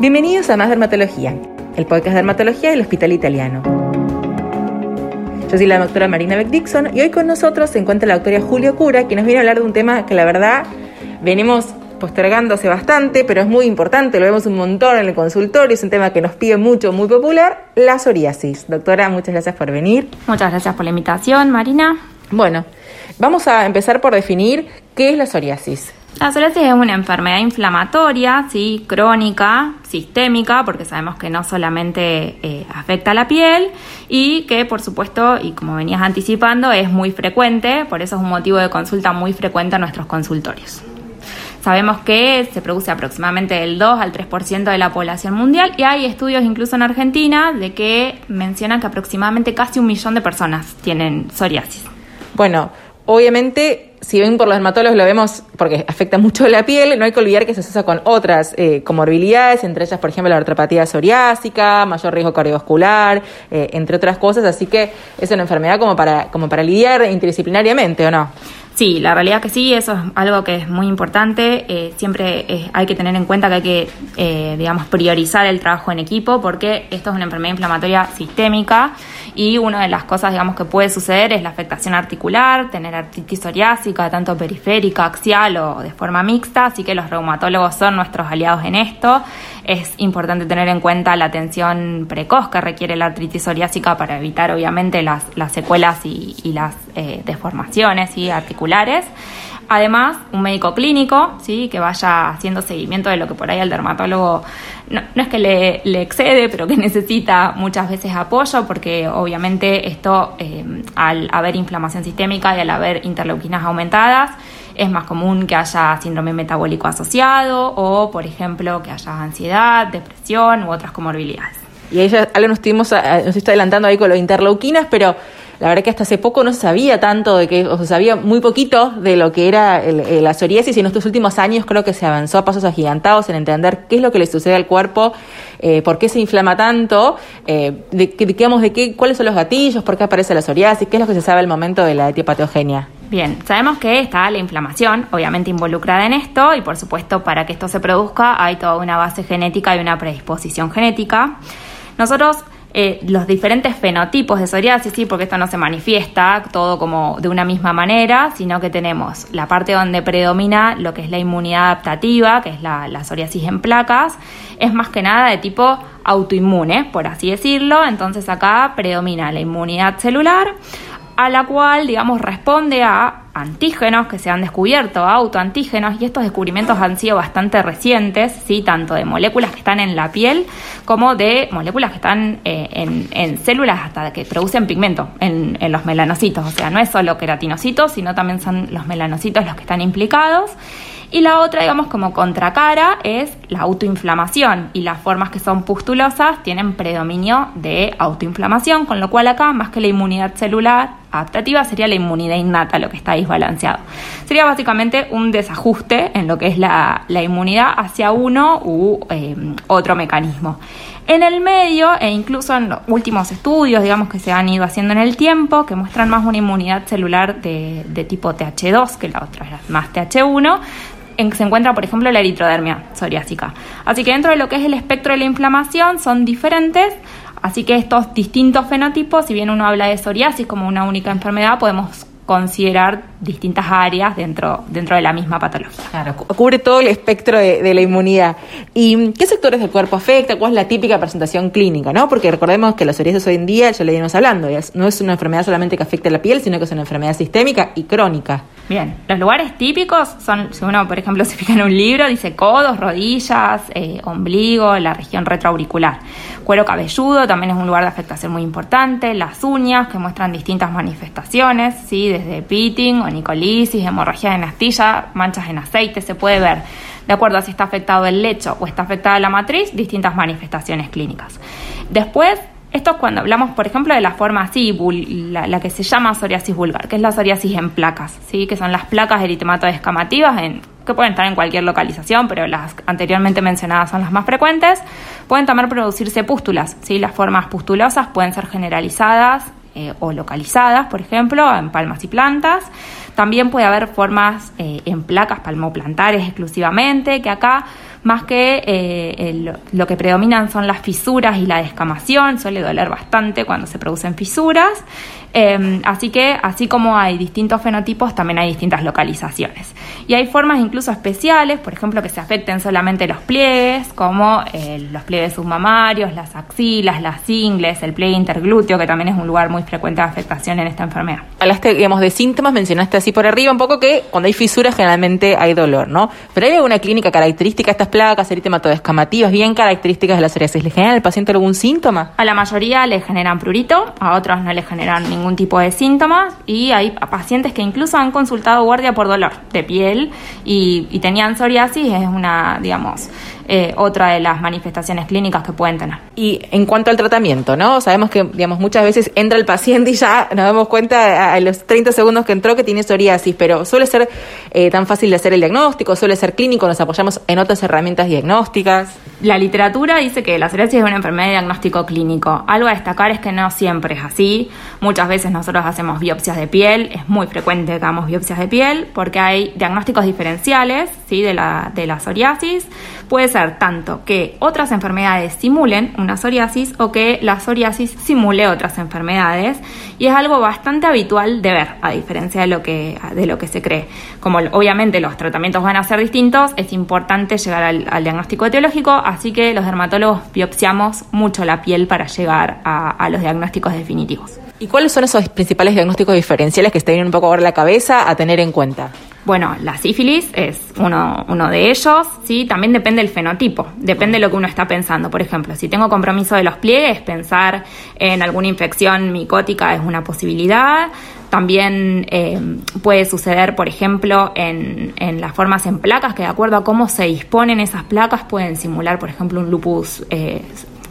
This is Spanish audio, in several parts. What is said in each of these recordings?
Bienvenidos a Más Dermatología, el podcast de dermatología del Hospital Italiano. Yo soy la doctora Marina Beck Dixon y hoy con nosotros se encuentra la doctora Julio Cura, que nos viene a hablar de un tema que la verdad venimos postergándose bastante, pero es muy importante, lo vemos un montón en el consultorio, es un tema que nos pide mucho, muy popular, la psoriasis. Doctora, muchas gracias por venir. Muchas gracias por la invitación, Marina. Bueno, vamos a empezar por definir qué es la psoriasis. La psoriasis es una enfermedad inflamatoria, sí, crónica, sistémica, porque sabemos que no solamente eh, afecta a la piel y que, por supuesto, y como venías anticipando, es muy frecuente, por eso es un motivo de consulta muy frecuente a nuestros consultorios. Sabemos que se produce aproximadamente del 2 al 3% de la población mundial y hay estudios incluso en Argentina de que mencionan que aproximadamente casi un millón de personas tienen psoriasis. Bueno, obviamente, si ven por los dermatólogos lo vemos porque afecta mucho la piel, no hay que olvidar que se asocia con otras eh, comorbilidades, entre ellas, por ejemplo, la artropatía psoriásica, mayor riesgo cardiovascular, eh, entre otras cosas, así que es una enfermedad como para, como para lidiar interdisciplinariamente, ¿o no? Sí, la realidad que sí, eso es algo que es muy importante. Eh, siempre eh, hay que tener en cuenta que hay que, eh, digamos, priorizar el trabajo en equipo porque esto es una enfermedad inflamatoria sistémica y una de las cosas, digamos, que puede suceder es la afectación articular, tener artritis psoriásica, tanto periférica, axial o de forma mixta, así que los reumatólogos son nuestros aliados en esto. Es importante tener en cuenta la atención precoz que requiere la artritis psoriásica para evitar, obviamente, las, las secuelas y, las deformaciones y articulares Además, un médico clínico, ¿sí? que vaya haciendo seguimiento de lo que por ahí al dermatólogo no, es que le, excede, pero que necesita muchas veces apoyo, porque obviamente esto, eh, al haber inflamación sistémica y al haber interleuquinas aumentadas, es más común que haya síndrome metabólico asociado o, por ejemplo, que haya ansiedad, depresión u otras comorbilidades. Y ella, algo nos, estuvimos, nos está adelantando ahí con los interleuquinas, pero la verdad que hasta hace poco no se sabía tanto de que, o se sabía muy poquito de lo que era la psoriasis y en estos últimos años creo que se avanzó a pasos agigantados en entender qué es lo que le sucede al cuerpo, eh, por qué se inflama tanto, eh, de, digamos, de qué, cuáles son los gatillos, por qué aparece la psoriasis, qué es lo que se sabe al momento de la etiopatogenia. Bien, sabemos que está la inflamación, obviamente involucrada en esto, y por supuesto para que esto se produzca hay toda una base genética y una predisposición genética. Nosotros eh, los diferentes fenotipos de psoriasis, sí, porque esto no se manifiesta todo como de una misma manera, sino que tenemos la parte donde predomina lo que es la inmunidad adaptativa, que es la, la psoriasis en placas, es más que nada de tipo autoinmune, por así decirlo, entonces acá predomina la inmunidad celular, a la cual, digamos, responde a antígenos que se han descubierto, autoantígenos, y estos descubrimientos han sido bastante recientes, ¿sí? tanto de moléculas que están en la piel como de moléculas que están eh, en, células hasta que producen pigmento en, en, los melanocitos. O sea, no es solo queratinocitos, sino también son los melanocitos los que están implicados. Y la otra, digamos, como contracara es la autoinflamación y las formas que son pustulosas tienen predominio de autoinflamación, con lo cual acá, más que la inmunidad celular adaptativa, sería la inmunidad innata lo que está desbalanceado. Sería básicamente un desajuste en lo que es la, inmunidad hacia uno u eh, otro mecanismo. En el medio, e incluso en los últimos estudios, digamos, que se han ido haciendo en el tiempo, que muestran más una inmunidad celular de, de tipo TH2, que la otra más TH1, en se encuentra, por ejemplo, la eritrodermia psoriásica. Así que dentro de lo que es el espectro de la inflamación son diferentes, así que estos distintos fenotipos, si bien uno habla de psoriasis como una única enfermedad, podemos considerar distintas áreas dentro, dentro de la misma patología. Claro, cubre todo el espectro de, la inmunidad. ¿Y qué sectores del cuerpo afecta? ¿Cuál es la típica presentación clínica? ¿no? Porque recordemos que la psoriasis hoy en día, ya le íbamos hablando, no es una enfermedad solamente que afecta a la piel, sino que es una enfermedad sistémica y crónica. Bien, los lugares típicos son, si uno, por ejemplo, se fija en un libro, dice codos, rodillas, eh, ombligo, la región retroauricular. Cuero cabelludo también es un lugar de afectación muy importante, las uñas que muestran distintas manifestaciones, ¿sí? desde pitting, onicolisis, hemorragia en astilla, manchas en aceite, se puede ver, de acuerdo a si está afectado el lecho o está afectada la matriz, distintas manifestaciones clínicas. Después, esto es cuando hablamos, por ejemplo, de la forma así, la, que se llama psoriasis vulgar, que es la psoriasis en placas, ¿sí? que son las placas eritematoescamativas en, que pueden estar en cualquier localización, pero las anteriormente mencionadas son las más frecuentes. Pueden también producirse pústulas, ¿sí? las formas pustulosas pueden ser generalizadas eh, o localizadas, por ejemplo, en palmas y plantas. También puede haber formas eh, en placas palmoplantares exclusivamente, que acá más que eh, lo que predominan son las fisuras y la descamación, suele doler bastante cuando se producen fisuras. Em, así que, así como hay distintos fenotipos, también hay distintas localizaciones. Y hay formas incluso especiales, por ejemplo, que se afecten solamente los pliegues, como eh, los pliegues submamarios, las axilas, las ingles, el pliegue interglúteo, que también es un lugar muy frecuente de afectación en esta enfermedad. Hablaste, digamos, de síntomas, mencionaste así por arriba un poco que cuando hay fisuras generalmente hay dolor, ¿no? Pero hay alguna clínica característica de estas placas eritemato-descamativas bien características de la psoriasis. ¿Le generan al paciente algún síntoma? A la mayoría le generan prurito, a otros no le generan ningún ningún tipo de síntomas y hay pacientes que incluso han consultado guardia por dolor de piel y, y tenían psoriasis, es una, digamos, eh, otra de las manifestaciones clínicas que pueden tener. Y en cuanto al tratamiento, ¿no? Sabemos que, digamos, muchas veces entra el paciente y ya nos damos cuenta a, los 30 segundos que entró que tiene psoriasis, pero suele ser eh, tan fácil de hacer el diagnóstico, suele ser clínico, nos apoyamos en otras herramientas diagnósticas. La literatura dice que la psoriasis es una enfermedad de diagnóstico clínico. Algo a destacar es que no siempre es así. Muchas veces nosotros hacemos biopsias de piel, es muy frecuente que hagamos biopsias de piel porque hay diagnósticos diferenciales ¿sí? de, la, de la psoriasis. Puede ser tanto que otras enfermedades simulen una psoriasis o que la psoriasis simule otras enfermedades y es algo bastante habitual de ver, a diferencia de lo que, de lo que se cree. Como obviamente los tratamientos van a ser distintos, es importante llegar al, diagnóstico etiológico, así que los dermatólogos biopsiamos mucho la piel para llegar a los diagnósticos definitivos. ¿Y cuáles son esos principales diagnósticos diferenciales que estén un poco ahora la cabeza a tener en cuenta? Bueno, la sífilis es uno, uno de ellos, ¿sí? También depende del fenotipo, depende de lo que uno está pensando. Por ejemplo, si tengo compromiso de los pliegues, pensar en alguna infección micótica es una posibilidad. También eh, puede suceder, por ejemplo, en, las formas en placas, que de acuerdo a cómo se disponen esas placas pueden simular, por ejemplo, un lupus eh,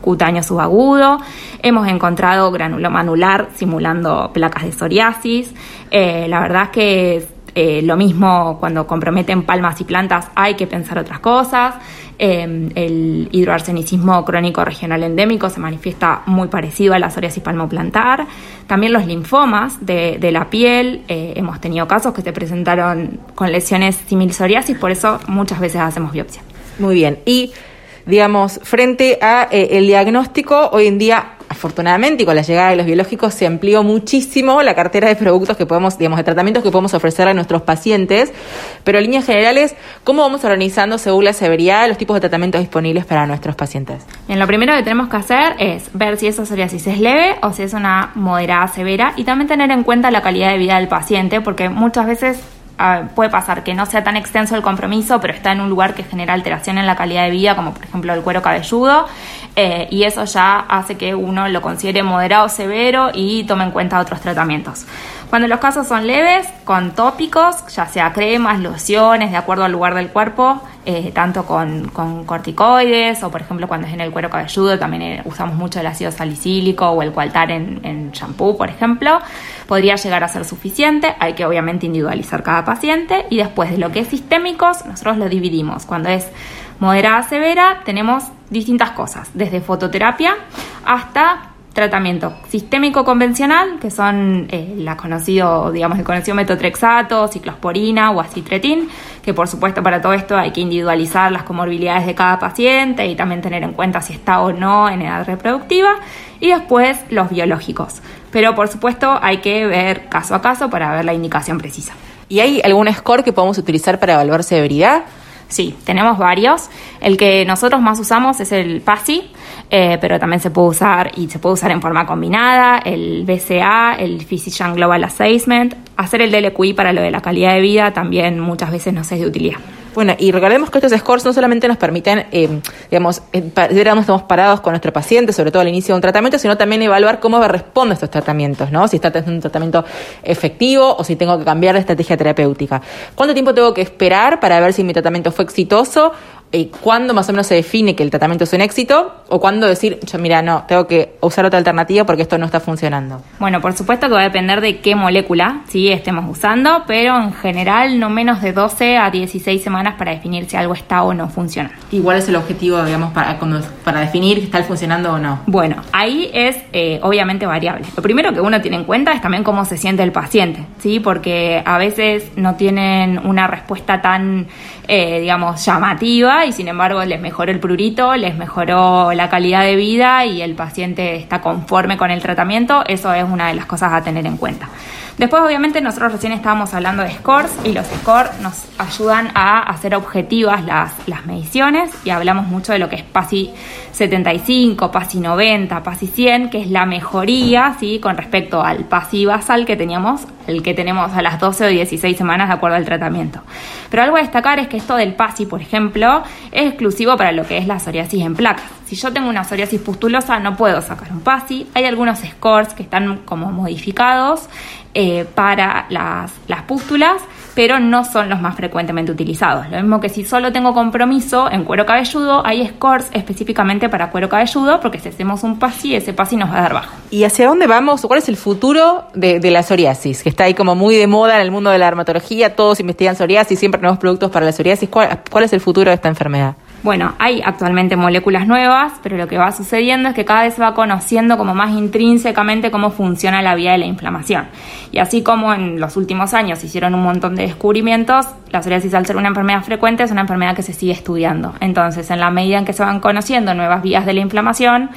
cutáneo subagudo. Hemos encontrado granuloma anular simulando placas de psoriasis. Eh, la verdad es que eh, lo mismo cuando comprometen palmas y plantas hay que pensar otras cosas. Eh, el hidroarsenicismo crónico regional endémico se manifiesta muy parecido a la psoriasis palmoplantar. También los linfomas de, la piel. hemos tenido casos que se presentaron con lesiones simil psoriasis, por eso muchas veces hacemos biopsia. Muy bien. Y digamos, frente a eh, el diagnóstico, hoy en día afortunadamente y con la llegada de los biológicos se amplió muchísimo la cartera de productos que podemos, digamos, de tratamientos que podemos ofrecer a nuestros pacientes, pero en líneas generales, ¿cómo vamos organizando según la severidad los tipos de tratamientos disponibles para nuestros pacientes? Bien, lo primero que tenemos que hacer es ver si esa psoriasis es leve o si es una moderada severa y también tener en cuenta la calidad de vida del paciente, porque muchas veces puede pasar que no sea tan extenso el compromiso, pero está en un lugar que genera alteración en la calidad de vida, como por ejemplo el cuero cabelludo, eh, y eso ya hace que uno lo considere moderado severo y tome en cuenta otros tratamientos. Cuando los casos son leves, con tópicos, ya sea cremas, lociones, de acuerdo al lugar del cuerpo, eh, tanto con, corticoides o, por ejemplo, cuando es en el cuero cabelludo, también eh, usamos mucho el ácido salicílico o el cualtar en, en shampoo, por ejemplo, podría llegar a ser suficiente. Hay que, obviamente, individualizar cada paciente y después de lo que es sistémicos, nosotros lo dividimos. Cuando es moderada severa, tenemos distintas cosas, desde fototerapia hasta tratamiento sistémico convencional, que son eh, la conocido, digamos, el conocido metotrexato, ciclosporina o acitretin, que por supuesto para todo esto hay que individualizar las comorbilidades de cada paciente y también tener en cuenta si está o no en edad reproductiva, y después los biológicos. Pero por supuesto hay que ver caso a caso para ver la indicación precisa. ¿Y hay algún score que podemos utilizar para evaluar severidad? Sí, tenemos varios. El que nosotros más usamos es el PASI, eh, pero también se puede usar y se puede usar en forma combinada, el BCA, el Physician Global Assessment, hacer el DLQI para lo de la calidad de vida también muchas veces nos es de utilidad. Bueno, y recordemos que estos scores no solamente nos permiten, eh, digamos, ver dónde estamos parados con nuestro paciente, sobre todo al inicio de un tratamiento, sino también evaluar cómo responde a estos tratamientos, ¿no? Si está teniendo un tratamiento efectivo o si tengo que cambiar de estrategia terapéutica. ¿Cuánto tiempo tengo que esperar para ver si mi tratamiento fue exitoso y cuándo más o menos se define que el tratamiento es un éxito o cuándo decir, yo mira, no, tengo que usar otra alternativa porque esto no está funcionando. Bueno, por supuesto que va a depender de qué molécula sí estemos usando, pero en general no menos de 12 a 16 semanas para definir si algo está o no funciona. ¿Igual es el objetivo, digamos, para, para definir si está funcionando o no? Bueno, ahí es eh, obviamente variable. Lo primero que uno tiene en cuenta es también cómo se siente el paciente, ¿sí? Porque a veces no tienen una respuesta tan, eh, digamos, llamativa y sin embargo les mejoró el prurito, les mejoró la calidad de vida y el paciente está conforme con el tratamiento, eso es una de las cosas a tener en cuenta. Después, obviamente, nosotros recién estábamos hablando de scores y los scores nos ayudan a hacer objetivas las, las mediciones y hablamos mucho de lo que es PASI 75, PASI 90, PASI 100, que es la mejoría ¿sí? con respecto al PASI basal que teníamos, el que tenemos a las 12 o 16 semanas de acuerdo al tratamiento. Pero algo a destacar es que esto del PASI, por ejemplo, es exclusivo para lo que es la psoriasis en placas. Si yo tengo una psoriasis pustulosa, no puedo sacar un PASI. Hay algunos scores que están como modificados eh, para las, las pústulas, pero no son los más frecuentemente utilizados. Lo mismo que si solo tengo compromiso en cuero cabelludo, hay scores específicamente para cuero cabelludo, porque si hacemos un PASI, ese PASI nos va a dar bajo. ¿Y hacia dónde vamos? ¿Cuál es el futuro de, la psoriasis? Que está ahí como muy de moda en el mundo de la dermatología, todos investigan psoriasis, siempre nuevos productos para la psoriasis. cuál es el futuro de esta enfermedad? Bueno, hay actualmente moléculas nuevas, pero lo que va sucediendo es que cada vez se va conociendo como más intrínsecamente cómo funciona la vía de la inflamación. Y así como en los últimos años hicieron un montón de descubrimientos, la psoriasis al ser una enfermedad frecuente es una enfermedad que se sigue estudiando. Entonces, en la medida en que se van conociendo nuevas vías de la inflamación,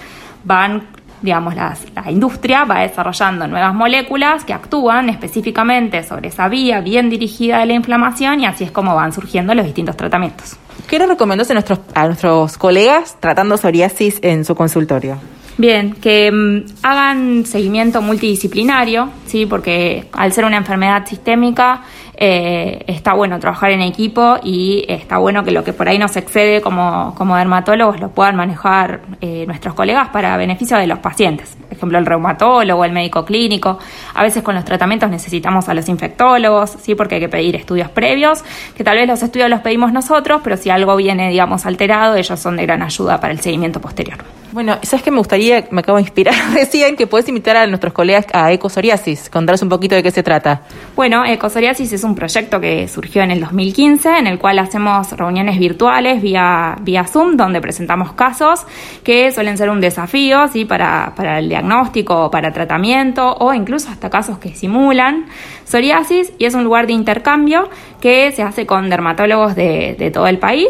van digamos, la industria va desarrollando nuevas moléculas que actúan específicamente sobre esa vía bien dirigida de la inflamación y así es como van surgiendo los distintos tratamientos. ¿Qué le nuestros, a nuestros colegas tratando psoriasis en su consultorio? Bien, que mm, hagan seguimiento multidisciplinario, sí, porque al ser una enfermedad sistémica eh, está bueno trabajar en equipo y está bueno que lo que por ahí nos excede como, como dermatólogos lo puedan manejar eh, nuestros colegas para beneficio de los pacientes. Ejemplo, el reumatólogo, el médico clínico. A veces con los tratamientos necesitamos a los infectólogos, ¿sí? porque hay que pedir estudios previos, que tal vez los estudios los pedimos nosotros, pero si algo viene, digamos, alterado, ellos son de gran ayuda para el seguimiento posterior. Bueno, ¿sabes qué me gustaría? Me acabo de inspirar. Decían que puedes invitar a nuestros colegas a Ecosoriasis, contarles un poquito de qué se trata. Bueno, Ecosoriasis es un proyecto que surgió en el 2015, en el cual hacemos reuniones virtuales vía, vía Zoom, donde presentamos casos que suelen ser un desafío ¿sí? para, para el diagnóstico, para tratamiento o incluso hasta casos que simulan psoriasis y es un lugar de intercambio que se hace con dermatólogos de, de todo el país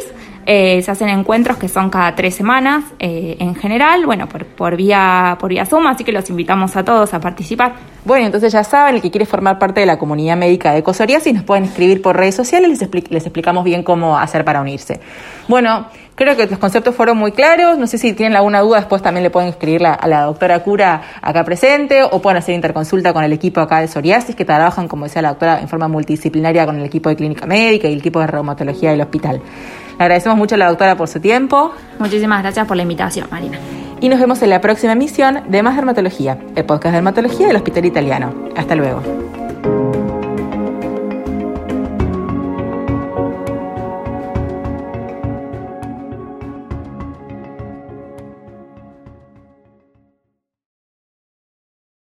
eh, se hacen encuentros que son cada tres semanas eh, en general, bueno, por, por, vía, por vía Zoom, así que los invitamos a todos a participar. Bueno, entonces ya saben, el que quiere formar parte de la comunidad médica de ecosoriasis nos pueden escribir por redes sociales, les, les explicamos bien cómo hacer para unirse. Bueno, creo que los conceptos fueron muy claros, no sé si tienen alguna duda, después también le pueden escribir a la doctora Cura acá presente o pueden hacer interconsulta con el equipo acá de psoriasis que trabajan, como decía la doctora, en forma multidisciplinaria con el equipo de clínica médica y el equipo de reumatología del hospital. Le agradecemos mucho a la doctora por su tiempo. Muchísimas gracias por la invitación, Marina. Y nos vemos en la próxima emisión de Más Dermatología, el podcast de dermatología del Hospital Italiano. Hasta luego.